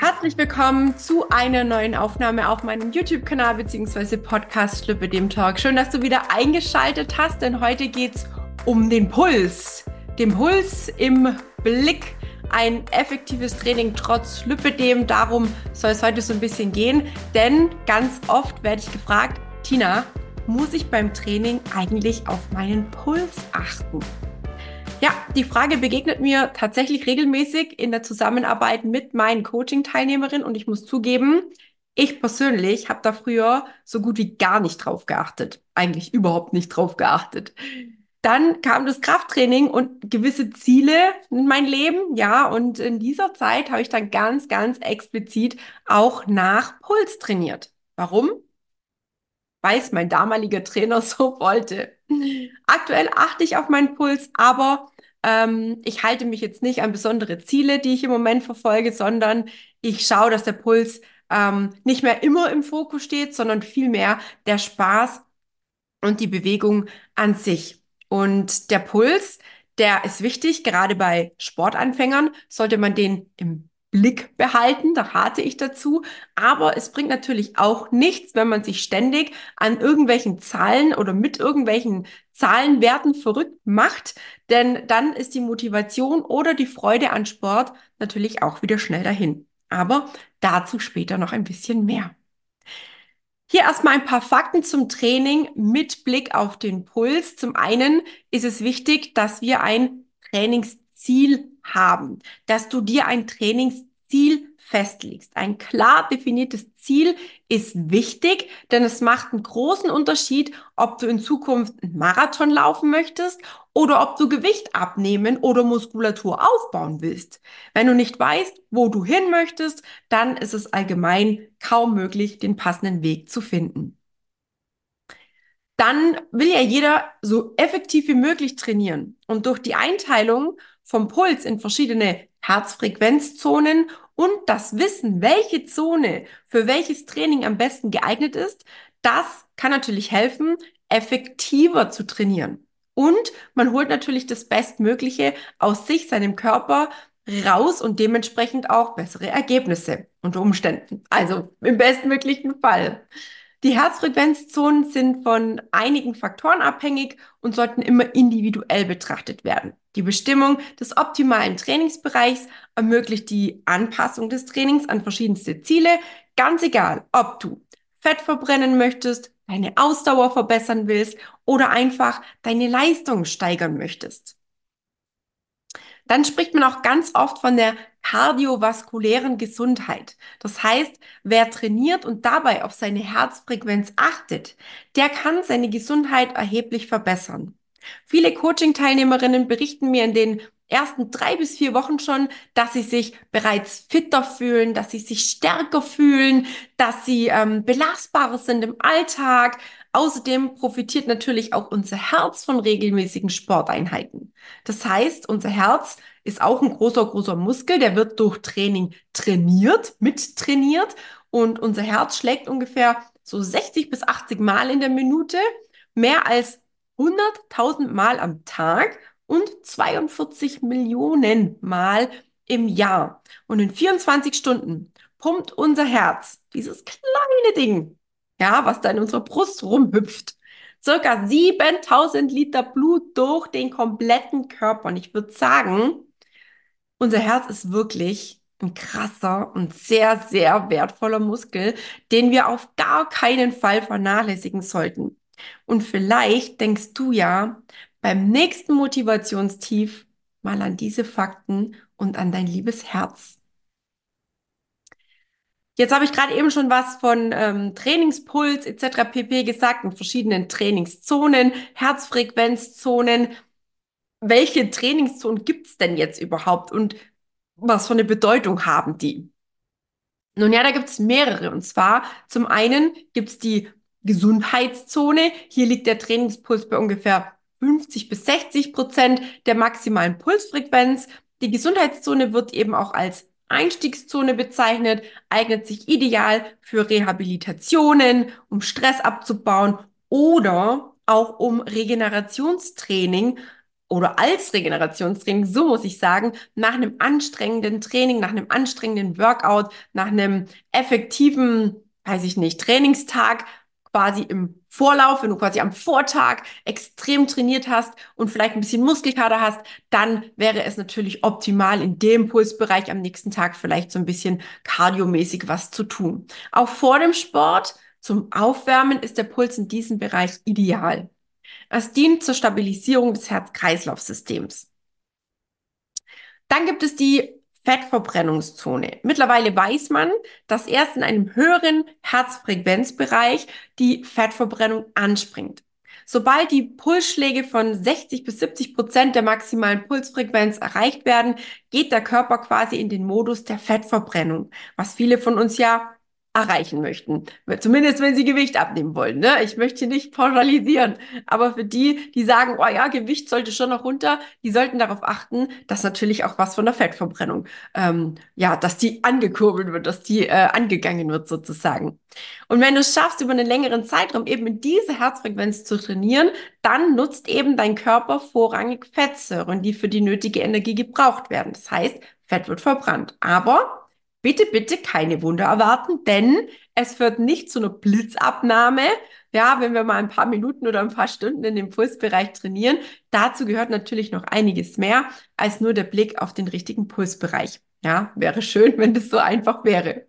Herzlich willkommen zu einer neuen Aufnahme auf meinem YouTube-Kanal bzw. Podcast Schlippe dem Talk. Schön, dass du wieder eingeschaltet hast, denn heute geht es um den Puls. Den Puls im Blick. Ein effektives Training trotz Lipödem. Darum soll es heute so ein bisschen gehen. Denn ganz oft werde ich gefragt, Tina, muss ich beim Training eigentlich auf meinen Puls achten? Ja, die Frage begegnet mir tatsächlich regelmäßig in der Zusammenarbeit mit meinen Coaching-Teilnehmerinnen und ich muss zugeben, ich persönlich habe da früher so gut wie gar nicht drauf geachtet. Eigentlich überhaupt nicht drauf geachtet. Dann kam das Krafttraining und gewisse Ziele in mein Leben, ja, und in dieser Zeit habe ich dann ganz, ganz explizit auch nach Puls trainiert. Warum? Weil es mein damaliger Trainer so wollte. Aktuell achte ich auf meinen Puls, aber ähm, ich halte mich jetzt nicht an besondere Ziele, die ich im Moment verfolge, sondern ich schaue, dass der Puls ähm, nicht mehr immer im Fokus steht, sondern vielmehr der Spaß und die Bewegung an sich. Und der Puls, der ist wichtig, gerade bei Sportanfängern sollte man den im Blick behalten, da rate ich dazu. Aber es bringt natürlich auch nichts, wenn man sich ständig an irgendwelchen Zahlen oder mit irgendwelchen Zahlenwerten verrückt macht, denn dann ist die Motivation oder die Freude an Sport natürlich auch wieder schnell dahin. Aber dazu später noch ein bisschen mehr. Hier erstmal ein paar Fakten zum Training mit Blick auf den Puls. Zum einen ist es wichtig, dass wir ein Trainingsziel haben, dass du dir ein Trainingsziel festlegst. Ein klar definiertes Ziel ist wichtig, denn es macht einen großen Unterschied, ob du in Zukunft einen Marathon laufen möchtest oder ob du Gewicht abnehmen oder Muskulatur aufbauen willst. Wenn du nicht weißt, wo du hin möchtest, dann ist es allgemein kaum möglich, den passenden Weg zu finden. Dann will ja jeder so effektiv wie möglich trainieren. Und durch die Einteilung vom Puls in verschiedene Herzfrequenzzonen und das Wissen, welche Zone für welches Training am besten geeignet ist, das kann natürlich helfen, effektiver zu trainieren. Und man holt natürlich das Bestmögliche aus sich, seinem Körper raus und dementsprechend auch bessere Ergebnisse unter Umständen. Also im bestmöglichen Fall. Die Herzfrequenzzonen sind von einigen Faktoren abhängig und sollten immer individuell betrachtet werden. Die Bestimmung des optimalen Trainingsbereichs ermöglicht die Anpassung des Trainings an verschiedenste Ziele, ganz egal, ob du Fett verbrennen möchtest, deine Ausdauer verbessern willst oder einfach deine Leistung steigern möchtest. Dann spricht man auch ganz oft von der kardiovaskulären Gesundheit. Das heißt, wer trainiert und dabei auf seine Herzfrequenz achtet, der kann seine Gesundheit erheblich verbessern. Viele Coaching-Teilnehmerinnen berichten mir in den ersten drei bis vier Wochen schon, dass sie sich bereits fitter fühlen, dass sie sich stärker fühlen, dass sie ähm, belastbarer sind im Alltag, Außerdem profitiert natürlich auch unser Herz von regelmäßigen Sporteinheiten. Das heißt, unser Herz ist auch ein großer, großer Muskel, der wird durch Training trainiert, mittrainiert und unser Herz schlägt ungefähr so 60 bis 80 Mal in der Minute, mehr als 100.000 Mal am Tag und 42 Millionen Mal im Jahr. Und in 24 Stunden pumpt unser Herz, dieses kleine Ding, ja, was da in unserer Brust rumhüpft. Circa 7000 Liter Blut durch den kompletten Körper. Und ich würde sagen, unser Herz ist wirklich ein krasser und sehr, sehr wertvoller Muskel, den wir auf gar keinen Fall vernachlässigen sollten. Und vielleicht denkst du ja beim nächsten Motivationstief mal an diese Fakten und an dein liebes Herz. Jetzt habe ich gerade eben schon was von ähm, Trainingspuls etc. pp gesagt und verschiedenen Trainingszonen, Herzfrequenzzonen. Welche Trainingszonen gibt es denn jetzt überhaupt und was für eine Bedeutung haben die? Nun ja, da gibt es mehrere. Und zwar zum einen gibt es die Gesundheitszone. Hier liegt der Trainingspuls bei ungefähr 50 bis 60 Prozent der maximalen Pulsfrequenz. Die Gesundheitszone wird eben auch als Einstiegszone bezeichnet, eignet sich ideal für Rehabilitationen, um Stress abzubauen oder auch um Regenerationstraining oder als Regenerationstraining, so muss ich sagen, nach einem anstrengenden Training, nach einem anstrengenden Workout, nach einem effektiven, weiß ich nicht, Trainingstag, quasi im Vorlauf, wenn du quasi am Vortag extrem trainiert hast und vielleicht ein bisschen Muskelkater hast, dann wäre es natürlich optimal, in dem Pulsbereich am nächsten Tag vielleicht so ein bisschen kardiomäßig was zu tun. Auch vor dem Sport zum Aufwärmen ist der Puls in diesem Bereich ideal. Es dient zur Stabilisierung des Herz-Kreislauf-Systems. Dann gibt es die Fettverbrennungszone. Mittlerweile weiß man, dass erst in einem höheren Herzfrequenzbereich die Fettverbrennung anspringt. Sobald die Pulsschläge von 60 bis 70 Prozent der maximalen Pulsfrequenz erreicht werden, geht der Körper quasi in den Modus der Fettverbrennung, was viele von uns ja erreichen möchten. Zumindest wenn sie Gewicht abnehmen wollen. Ne? Ich möchte nicht pauschalisieren. Aber für die, die sagen, oh ja, Gewicht sollte schon noch runter, die sollten darauf achten, dass natürlich auch was von der Fettverbrennung, ähm, ja, dass die angekurbelt wird, dass die äh, angegangen wird sozusagen. Und wenn du es schaffst, über einen längeren Zeitraum eben in diese Herzfrequenz zu trainieren, dann nutzt eben dein Körper vorrangig Fettsäuren, die für die nötige Energie gebraucht werden. Das heißt, Fett wird verbrannt. Aber bitte, bitte keine Wunder erwarten, denn es führt nicht zu einer Blitzabnahme. Ja, wenn wir mal ein paar Minuten oder ein paar Stunden in dem Pulsbereich trainieren, dazu gehört natürlich noch einiges mehr als nur der Blick auf den richtigen Pulsbereich. Ja, wäre schön, wenn das so einfach wäre.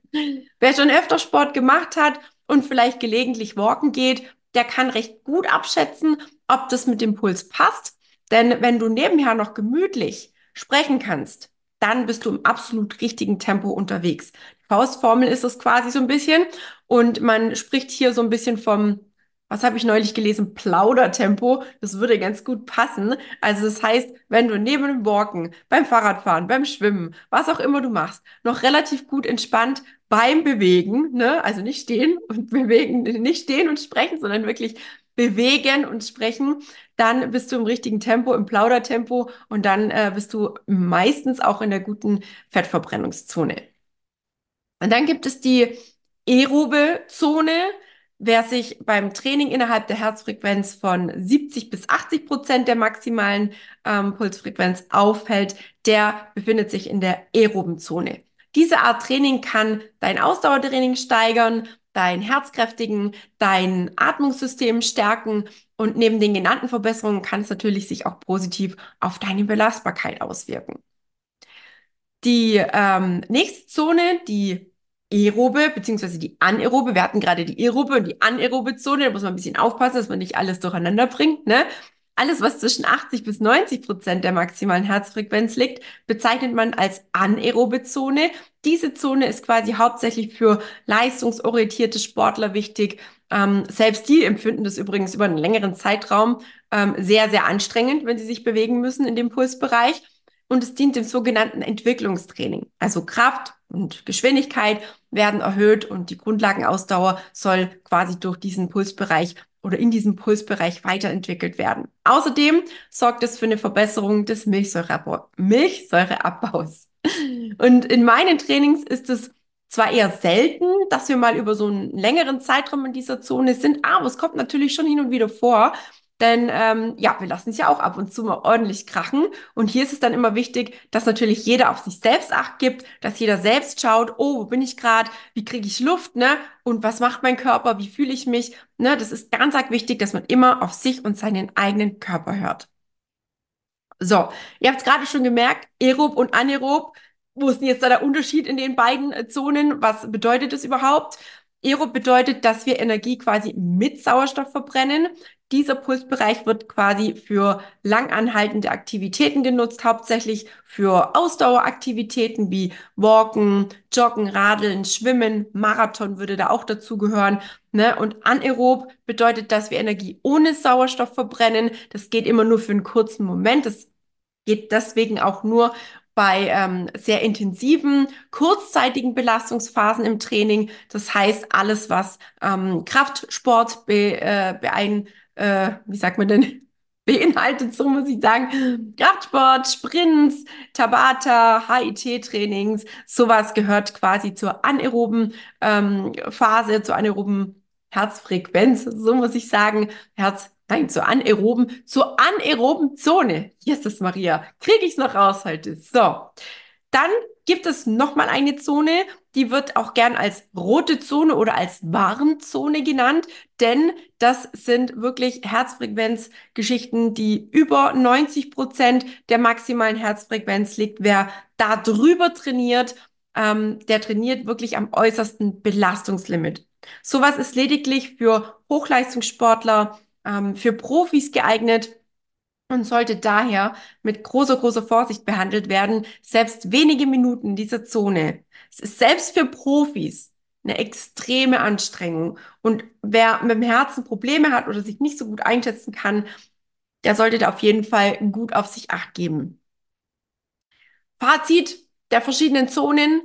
Wer schon öfter Sport gemacht hat und vielleicht gelegentlich walken geht, der kann recht gut abschätzen, ob das mit dem Puls passt. Denn wenn du nebenher noch gemütlich sprechen kannst, dann bist du im absolut richtigen Tempo unterwegs. Faustformel ist es quasi so ein bisschen und man spricht hier so ein bisschen vom, was habe ich neulich gelesen, Plaudertempo. Das würde ganz gut passen. Also das heißt, wenn du neben dem Walken, beim Fahrradfahren, beim Schwimmen, was auch immer du machst, noch relativ gut entspannt beim Bewegen, ne? also nicht stehen und bewegen, nicht stehen und sprechen, sondern wirklich bewegen und sprechen, dann bist du im richtigen Tempo, im Plaudertempo und dann äh, bist du meistens auch in der guten Fettverbrennungszone. Und dann gibt es die aerobe Zone. Wer sich beim Training innerhalb der Herzfrequenz von 70 bis 80 Prozent der maximalen ähm, Pulsfrequenz aufhält, der befindet sich in der aeroben Zone. Diese Art Training kann dein Ausdauertraining steigern, dein Herzkräftigen, dein Atmungssystem stärken und neben den genannten Verbesserungen kann es natürlich sich auch positiv auf deine Belastbarkeit auswirken. Die ähm, nächste Zone, die aerobe bzw. die anaerobe, wir hatten gerade die aerobe und die anaerobe Zone, da muss man ein bisschen aufpassen, dass man nicht alles durcheinander bringt. Ne? Alles, was zwischen 80 bis 90 Prozent der maximalen Herzfrequenz liegt, bezeichnet man als anaerobe Zone. Diese Zone ist quasi hauptsächlich für leistungsorientierte Sportler wichtig. Ähm, selbst die empfinden das übrigens über einen längeren Zeitraum ähm, sehr, sehr anstrengend, wenn sie sich bewegen müssen in dem Pulsbereich. Und es dient dem sogenannten Entwicklungstraining. Also Kraft und Geschwindigkeit werden erhöht und die Grundlagenausdauer soll quasi durch diesen Pulsbereich oder in diesem Pulsbereich weiterentwickelt werden. Außerdem sorgt es für eine Verbesserung des Milchsäureabbaus. Und in meinen Trainings ist es zwar eher selten, dass wir mal über so einen längeren Zeitraum in dieser Zone sind, aber es kommt natürlich schon hin und wieder vor, denn ähm, ja, wir lassen es ja auch ab und zu mal ordentlich krachen. Und hier ist es dann immer wichtig, dass natürlich jeder auf sich selbst acht gibt, dass jeder selbst schaut, oh, wo bin ich gerade, wie kriege ich Luft, ne? Und was macht mein Körper, wie fühle ich mich? Ne? Das ist ganz arg wichtig, dass man immer auf sich und seinen eigenen Körper hört. So, ihr habt es gerade schon gemerkt, aerob und anaerob. Wo ist denn jetzt da der Unterschied in den beiden äh, Zonen? Was bedeutet das überhaupt? Aerob bedeutet, dass wir Energie quasi mit Sauerstoff verbrennen. Dieser Pulsbereich wird quasi für langanhaltende Aktivitäten genutzt, hauptsächlich für Ausdaueraktivitäten wie Walken, Joggen, Radeln, Schwimmen, Marathon würde da auch dazu gehören. Ne? Und anaerob bedeutet, dass wir Energie ohne Sauerstoff verbrennen. Das geht immer nur für einen kurzen Moment. Das geht deswegen auch nur bei ähm, sehr intensiven, kurzzeitigen Belastungsphasen im Training. Das heißt, alles, was ähm, Kraftsport be, äh, beein, äh, wie sagt man denn, beinhaltet, so muss ich sagen, Kraftsport, Sprints, Tabata, HIT-Trainings, sowas gehört quasi zur anaeroben ähm, Phase, zur anaeroben Herzfrequenz, so muss ich sagen, Herz nein, zur anaeroben, zur anaeroben Zone. Jesus Maria, kriege ich es noch raus heute. So, dann gibt es nochmal eine Zone, die wird auch gern als rote Zone oder als Warnzone genannt, denn das sind wirklich Herzfrequenzgeschichten, die über 90 Prozent der maximalen Herzfrequenz liegt. Wer da drüber trainiert, ähm, der trainiert wirklich am äußersten Belastungslimit. Sowas ist lediglich für Hochleistungssportler, ähm, für Profis geeignet und sollte daher mit großer, großer Vorsicht behandelt werden. Selbst wenige Minuten in dieser Zone. Es ist selbst für Profis eine extreme Anstrengung. Und wer mit dem Herzen Probleme hat oder sich nicht so gut einschätzen kann, der sollte da auf jeden Fall gut auf sich acht geben. Fazit der verschiedenen Zonen.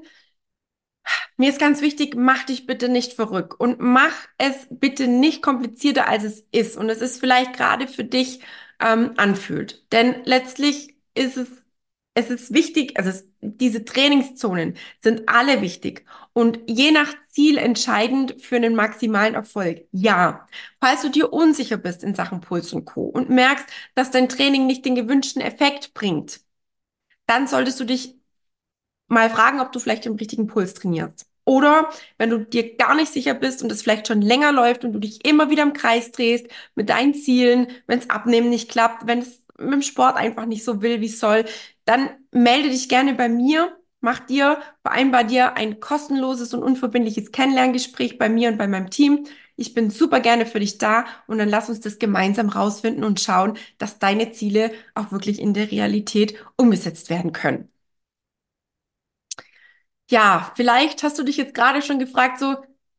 Mir ist ganz wichtig, mach dich bitte nicht verrückt und mach es bitte nicht komplizierter, als es ist. Und es ist vielleicht gerade für dich ähm, anfühlt. Denn letztlich ist es, es ist wichtig, also es, diese Trainingszonen sind alle wichtig und je nach Ziel entscheidend für einen maximalen Erfolg. Ja, falls du dir unsicher bist in Sachen Puls und Co. und merkst, dass dein Training nicht den gewünschten Effekt bringt, dann solltest du dich mal fragen, ob du vielleicht den richtigen Puls trainierst. Oder wenn du dir gar nicht sicher bist und es vielleicht schon länger läuft und du dich immer wieder im Kreis drehst mit deinen Zielen, wenn es abnehmen nicht klappt, wenn es mit dem Sport einfach nicht so will, wie es soll, dann melde dich gerne bei mir. Mach dir, vereinbar dir ein kostenloses und unverbindliches Kennenlerngespräch bei mir und bei meinem Team. Ich bin super gerne für dich da und dann lass uns das gemeinsam rausfinden und schauen, dass deine Ziele auch wirklich in der Realität umgesetzt werden können. Ja, vielleicht hast du dich jetzt gerade schon gefragt, so,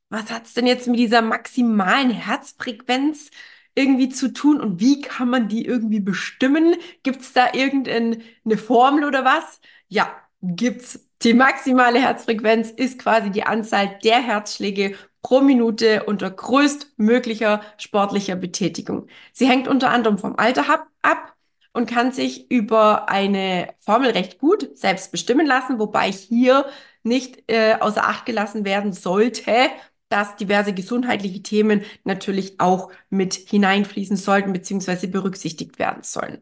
was hat's denn jetzt mit dieser maximalen Herzfrequenz irgendwie zu tun und wie kann man die irgendwie bestimmen? Gibt's da irgendeine Formel oder was? Ja, gibt's. Die maximale Herzfrequenz ist quasi die Anzahl der Herzschläge pro Minute unter größtmöglicher sportlicher Betätigung. Sie hängt unter anderem vom Alter ab und kann sich über eine Formel recht gut selbst bestimmen lassen, wobei ich hier nicht äh, außer Acht gelassen werden sollte, dass diverse gesundheitliche Themen natürlich auch mit hineinfließen sollten bzw. berücksichtigt werden sollen.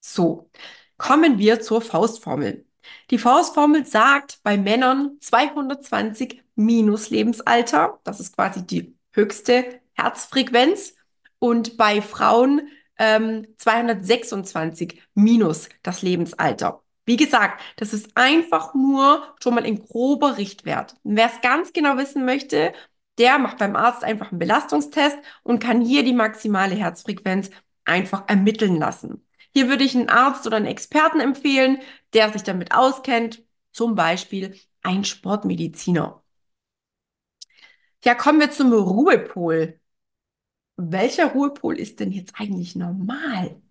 So, kommen wir zur Faustformel. Die Faustformel sagt bei Männern 220 minus Lebensalter, das ist quasi die höchste Herzfrequenz, und bei Frauen ähm, 226 minus das Lebensalter. Wie gesagt, das ist einfach nur schon mal ein grober Richtwert. Wer es ganz genau wissen möchte, der macht beim Arzt einfach einen Belastungstest und kann hier die maximale Herzfrequenz einfach ermitteln lassen. Hier würde ich einen Arzt oder einen Experten empfehlen, der sich damit auskennt, zum Beispiel ein Sportmediziner. Ja, kommen wir zum Ruhepol. Welcher Ruhepol ist denn jetzt eigentlich normal?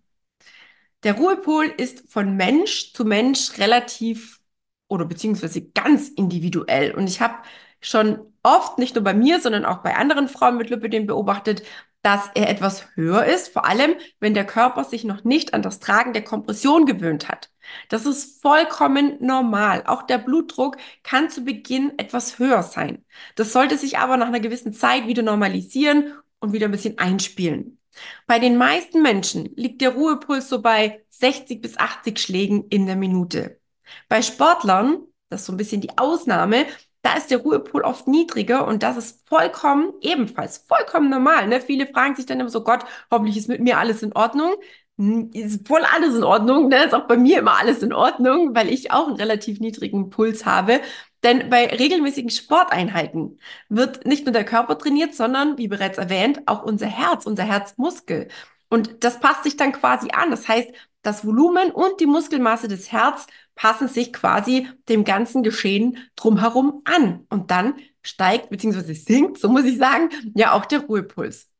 Der Ruhepol ist von Mensch zu Mensch relativ oder beziehungsweise ganz individuell. Und ich habe schon oft, nicht nur bei mir, sondern auch bei anderen Frauen mit Lipidem beobachtet, dass er etwas höher ist, vor allem wenn der Körper sich noch nicht an das Tragen der Kompression gewöhnt hat. Das ist vollkommen normal. Auch der Blutdruck kann zu Beginn etwas höher sein. Das sollte sich aber nach einer gewissen Zeit wieder normalisieren und wieder ein bisschen einspielen. Bei den meisten Menschen liegt der Ruhepuls so bei 60 bis 80 Schlägen in der Minute. Bei Sportlern, das ist so ein bisschen die Ausnahme, da ist der Ruhepol oft niedriger und das ist vollkommen, ebenfalls vollkommen normal. Ne? Viele fragen sich dann immer so, Gott, hoffentlich ist mit mir alles in Ordnung. Hm, ist voll alles in Ordnung, ne? Ist auch bei mir immer alles in Ordnung, weil ich auch einen relativ niedrigen Puls habe. Denn bei regelmäßigen Sporteinheiten wird nicht nur der Körper trainiert, sondern, wie bereits erwähnt, auch unser Herz, unser Herzmuskel. Und das passt sich dann quasi an. Das heißt, das Volumen und die Muskelmasse des Herz passen sich quasi dem ganzen Geschehen drumherum an. Und dann steigt bzw. sinkt, so muss ich sagen, ja auch der Ruhepuls.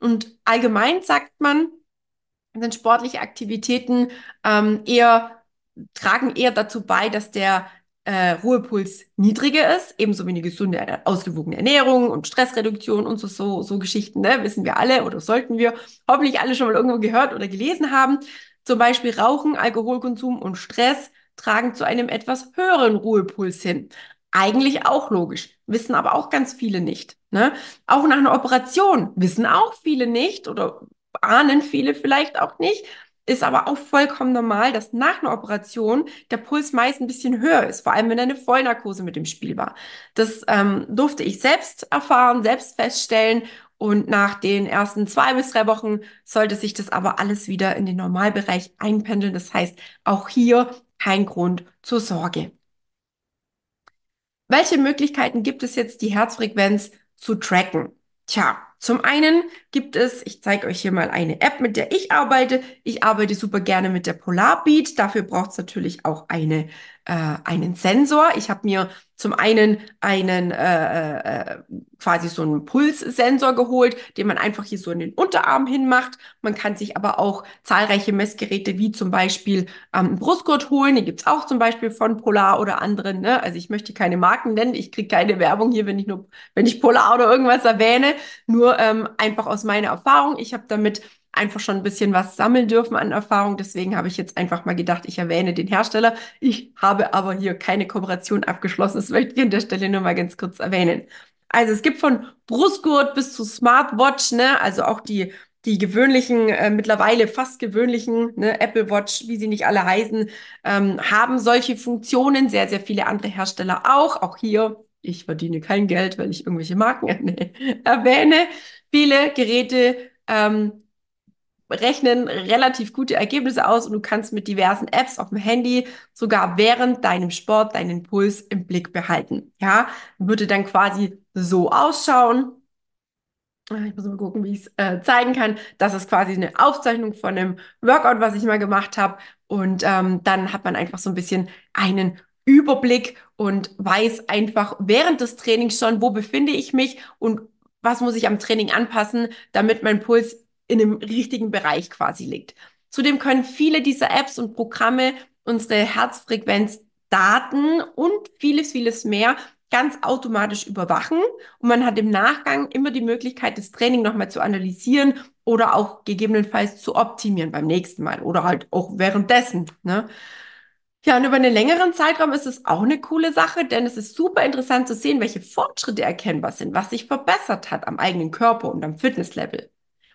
Und allgemein sagt man, sind sportliche Aktivitäten ähm, eher tragen eher dazu bei, dass der äh, Ruhepuls niedriger ist, ebenso wie eine gesunde, ausgewogene Ernährung und Stressreduktion und so, so, so Geschichten, ne? wissen wir alle oder sollten wir hoffentlich alle schon mal irgendwo gehört oder gelesen haben. Zum Beispiel Rauchen, Alkoholkonsum und Stress tragen zu einem etwas höheren Ruhepuls hin. Eigentlich auch logisch, wissen aber auch ganz viele nicht. Ne? Auch nach einer Operation wissen auch viele nicht oder ahnen viele vielleicht auch nicht. Ist aber auch vollkommen normal, dass nach einer Operation der Puls meist ein bisschen höher ist, vor allem wenn eine Vollnarkose mit dem Spiel war. Das ähm, durfte ich selbst erfahren, selbst feststellen. Und nach den ersten zwei bis drei Wochen sollte sich das aber alles wieder in den Normalbereich einpendeln. Das heißt, auch hier kein Grund zur Sorge. Welche Möglichkeiten gibt es jetzt, die Herzfrequenz zu tracken? Tja, zum einen gibt es, ich zeige euch hier mal eine App, mit der ich arbeite. Ich arbeite super gerne mit der Polarbeat. Dafür braucht es natürlich auch eine, äh, einen Sensor. Ich habe mir zum einen einen äh, äh, quasi so einen Pulssensor geholt, den man einfach hier so in den Unterarm hinmacht. Man kann sich aber auch zahlreiche Messgeräte wie zum Beispiel ähm, Brustgurt holen. Die gibt's auch zum Beispiel von Polar oder anderen. Ne? Also ich möchte keine Marken nennen. Ich kriege keine Werbung hier, wenn ich nur, wenn ich Polar oder irgendwas erwähne. Nur ähm, einfach aus meiner Erfahrung. Ich habe damit einfach schon ein bisschen was sammeln dürfen an Erfahrung. Deswegen habe ich jetzt einfach mal gedacht, ich erwähne den Hersteller. Ich habe aber hier keine Kooperation abgeschlossen. Das möchte ich an der Stelle nur mal ganz kurz erwähnen. Also es gibt von Brustgurt bis zu Smartwatch, ne, also auch die die gewöhnlichen, äh, mittlerweile fast gewöhnlichen, ne, Apple Watch, wie sie nicht alle heißen, ähm, haben solche Funktionen. Sehr, sehr viele andere Hersteller auch. Auch hier, ich verdiene kein Geld, weil ich irgendwelche Marken erwähne. Viele Geräte ähm, rechnen relativ gute Ergebnisse aus und du kannst mit diversen Apps auf dem Handy sogar während deinem Sport deinen Puls im Blick behalten. Ja, würde dann quasi so ausschauen. Ah, ich muss mal gucken, wie ich es äh, zeigen kann. Das ist quasi eine Aufzeichnung von einem Workout, was ich mal gemacht habe. Und ähm, dann hat man einfach so ein bisschen einen Überblick und weiß einfach während des Trainings schon, wo befinde ich mich und was muss ich am Training anpassen, damit mein Puls in dem richtigen Bereich quasi liegt. Zudem können viele dieser Apps und Programme unsere Herzfrequenzdaten und vieles, vieles mehr ganz automatisch überwachen. Und man hat im Nachgang immer die Möglichkeit, das Training nochmal zu analysieren oder auch gegebenenfalls zu optimieren beim nächsten Mal oder halt auch währenddessen. Ne? Ja, und über einen längeren Zeitraum ist es auch eine coole Sache, denn es ist super interessant zu sehen, welche Fortschritte erkennbar sind, was sich verbessert hat am eigenen Körper und am Fitnesslevel.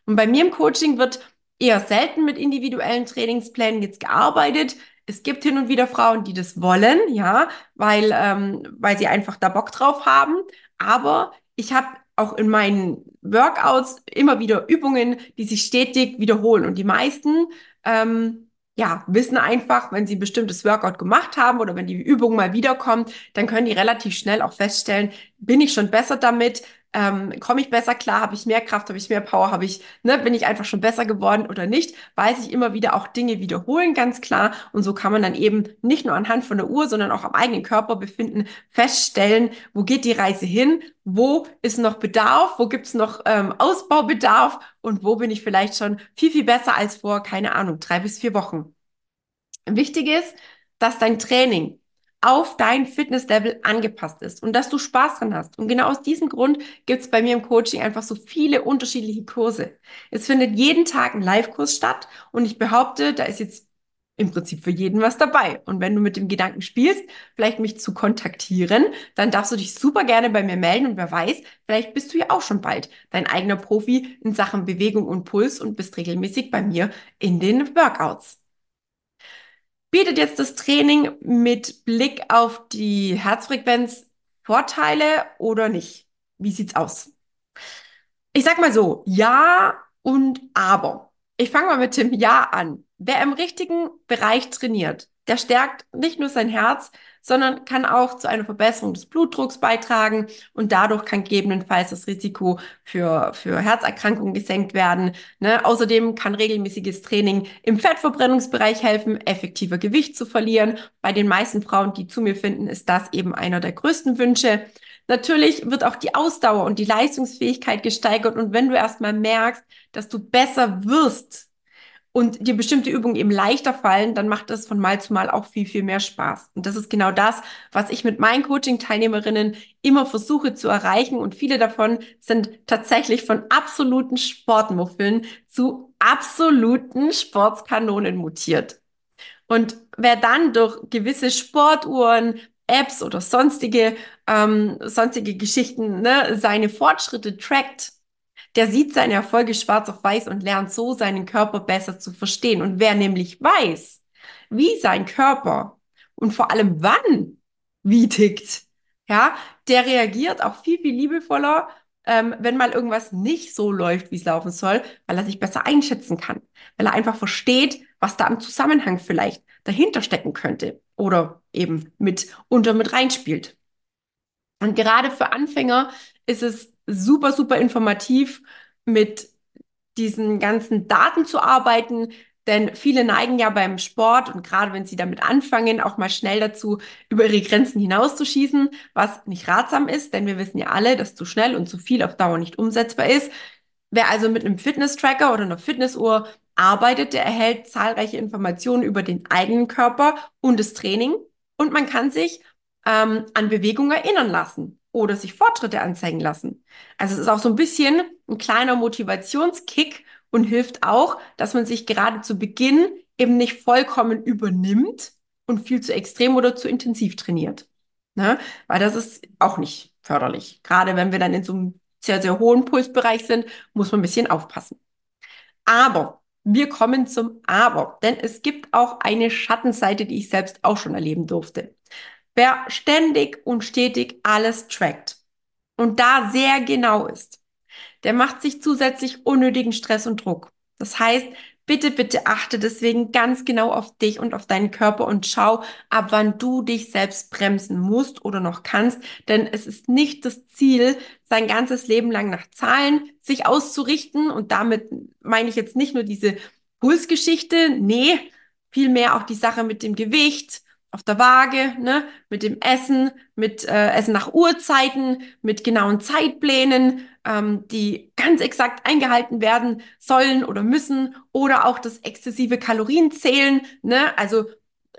Und bei mir im Coaching wird eher selten mit individuellen Trainingsplänen jetzt gearbeitet. Es gibt hin und wieder Frauen, die das wollen, ja, weil, ähm, weil sie einfach da Bock drauf haben. Aber ich habe auch in meinen Workouts immer wieder Übungen, die sich stetig wiederholen. Und die meisten ähm, ja, wissen einfach, wenn sie ein bestimmtes Workout gemacht haben oder wenn die Übung mal wiederkommt, dann können die relativ schnell auch feststellen, bin ich schon besser damit, ähm, komme ich besser klar, habe ich mehr Kraft, habe ich mehr Power, habe ich, ne, bin ich einfach schon besser geworden oder nicht, weil sich immer wieder auch Dinge wiederholen, ganz klar. Und so kann man dann eben nicht nur anhand von der Uhr, sondern auch am eigenen Körperbefinden feststellen, wo geht die Reise hin, wo ist noch Bedarf, wo gibt es noch ähm, Ausbaubedarf? Und wo bin ich vielleicht schon viel, viel besser als vor, keine Ahnung, drei bis vier Wochen. Wichtig ist, dass dein Training auf dein Fitnesslevel angepasst ist und dass du Spaß dran hast. Und genau aus diesem Grund gibt es bei mir im Coaching einfach so viele unterschiedliche Kurse. Es findet jeden Tag ein Live-Kurs statt und ich behaupte, da ist jetzt im Prinzip für jeden was dabei. Und wenn du mit dem Gedanken spielst, vielleicht mich zu kontaktieren, dann darfst du dich super gerne bei mir melden und wer weiß, vielleicht bist du ja auch schon bald dein eigener Profi in Sachen Bewegung und Puls und bist regelmäßig bei mir in den Workouts. Bietet jetzt das Training mit Blick auf die Herzfrequenz Vorteile oder nicht? Wie sieht's aus? Ich sag mal so, ja und aber. Ich fange mal mit dem Ja an. Wer im richtigen Bereich trainiert, der stärkt nicht nur sein Herz, sondern kann auch zu einer Verbesserung des Blutdrucks beitragen und dadurch kann gegebenenfalls das Risiko für, für Herzerkrankungen gesenkt werden. Ne? Außerdem kann regelmäßiges Training im Fettverbrennungsbereich helfen, effektiver Gewicht zu verlieren. Bei den meisten Frauen, die zu mir finden, ist das eben einer der größten Wünsche. Natürlich wird auch die Ausdauer und die Leistungsfähigkeit gesteigert und wenn du erstmal merkst, dass du besser wirst, und dir bestimmte Übungen eben leichter fallen, dann macht das von Mal zu Mal auch viel, viel mehr Spaß. Und das ist genau das, was ich mit meinen Coaching-Teilnehmerinnen immer versuche zu erreichen. Und viele davon sind tatsächlich von absoluten Sportmuffeln zu absoluten Sportskanonen mutiert. Und wer dann durch gewisse Sportuhren, Apps oder sonstige, ähm, sonstige Geschichten ne, seine Fortschritte trackt, der sieht seine Erfolge schwarz auf weiß und lernt so seinen Körper besser zu verstehen. Und wer nämlich weiß, wie sein Körper und vor allem wann wie tickt, ja, der reagiert auch viel, viel liebevoller, ähm, wenn mal irgendwas nicht so läuft, wie es laufen soll, weil er sich besser einschätzen kann, weil er einfach versteht, was da im Zusammenhang vielleicht dahinter stecken könnte oder eben mit unter mit reinspielt. Und gerade für Anfänger ist es super, super informativ, mit diesen ganzen Daten zu arbeiten, denn viele neigen ja beim Sport und gerade wenn sie damit anfangen, auch mal schnell dazu, über ihre Grenzen hinauszuschießen, was nicht ratsam ist, denn wir wissen ja alle, dass zu schnell und zu viel auf Dauer nicht umsetzbar ist. Wer also mit einem Fitness-Tracker oder einer Fitnessuhr arbeitet, der erhält zahlreiche Informationen über den eigenen Körper und das Training. Und man kann sich ähm, an Bewegung erinnern lassen oder sich Fortschritte anzeigen lassen. Also es ist auch so ein bisschen ein kleiner Motivationskick und hilft auch, dass man sich gerade zu Beginn eben nicht vollkommen übernimmt und viel zu extrem oder zu intensiv trainiert. Ne? Weil das ist auch nicht förderlich. Gerade wenn wir dann in so einem sehr, sehr hohen Pulsbereich sind, muss man ein bisschen aufpassen. Aber wir kommen zum Aber, denn es gibt auch eine Schattenseite, die ich selbst auch schon erleben durfte. Wer ständig und stetig alles trackt und da sehr genau ist, der macht sich zusätzlich unnötigen Stress und Druck. Das heißt, bitte, bitte achte deswegen ganz genau auf dich und auf deinen Körper und schau, ab wann du dich selbst bremsen musst oder noch kannst. Denn es ist nicht das Ziel, sein ganzes Leben lang nach Zahlen sich auszurichten. Und damit meine ich jetzt nicht nur diese Pulsgeschichte, nee, vielmehr auch die Sache mit dem Gewicht, auf der Waage, ne, mit dem Essen, mit äh, Essen nach Uhrzeiten, mit genauen Zeitplänen, ähm, die ganz exakt eingehalten werden sollen oder müssen, oder auch das exzessive Kalorienzählen, ne, also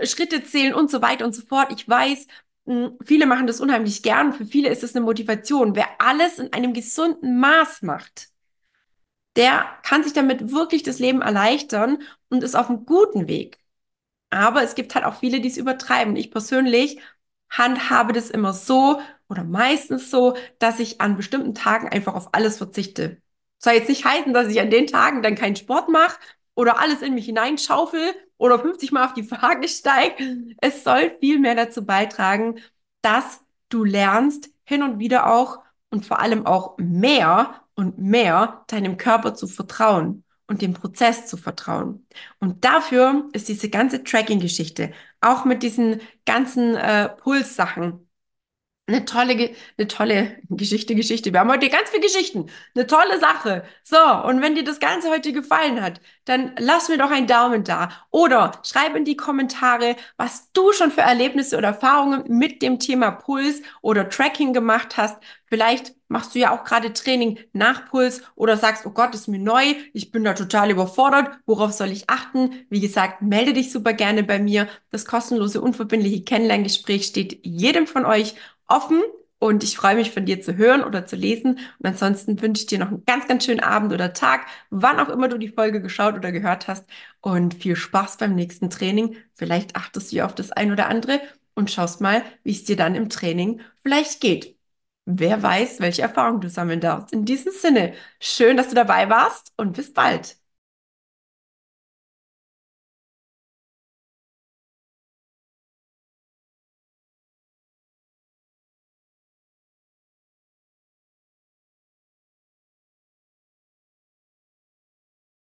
Schritte zählen und so weiter und so fort. Ich weiß, hm, viele machen das unheimlich gern. Für viele ist es eine Motivation. Wer alles in einem gesunden Maß macht, der kann sich damit wirklich das Leben erleichtern und ist auf einem guten Weg. Aber es gibt halt auch viele, die es übertreiben. Ich persönlich handhabe das immer so oder meistens so, dass ich an bestimmten Tagen einfach auf alles verzichte. Soll jetzt nicht heißen, dass ich an den Tagen dann keinen Sport mache oder alles in mich hineinschaufel oder 50 Mal auf die Waage steige. Es soll viel mehr dazu beitragen, dass du lernst, hin und wieder auch und vor allem auch mehr und mehr deinem Körper zu vertrauen und dem Prozess zu vertrauen. Und dafür ist diese ganze Tracking-Geschichte, auch mit diesen ganzen äh, Pulssachen, eine tolle, eine tolle Geschichte, Geschichte. Wir haben heute ganz viele Geschichten. Eine tolle Sache. So, und wenn dir das Ganze heute gefallen hat, dann lass mir doch einen Daumen da. Oder schreib in die Kommentare, was du schon für Erlebnisse oder Erfahrungen mit dem Thema Puls oder Tracking gemacht hast. Vielleicht machst du ja auch gerade Training nach Puls oder sagst, oh Gott, ist mir neu, ich bin da total überfordert, worauf soll ich achten? Wie gesagt, melde dich super gerne bei mir. Das kostenlose, unverbindliche Kennenlerngespräch steht jedem von euch offen und ich freue mich von dir zu hören oder zu lesen. Und ansonsten wünsche ich dir noch einen ganz, ganz schönen Abend oder Tag, wann auch immer du die Folge geschaut oder gehört hast. Und viel Spaß beim nächsten Training. Vielleicht achtest du ja auf das ein oder andere und schaust mal, wie es dir dann im Training vielleicht geht. Wer weiß, welche Erfahrungen du sammeln darfst. In diesem Sinne, schön, dass du dabei warst und bis bald.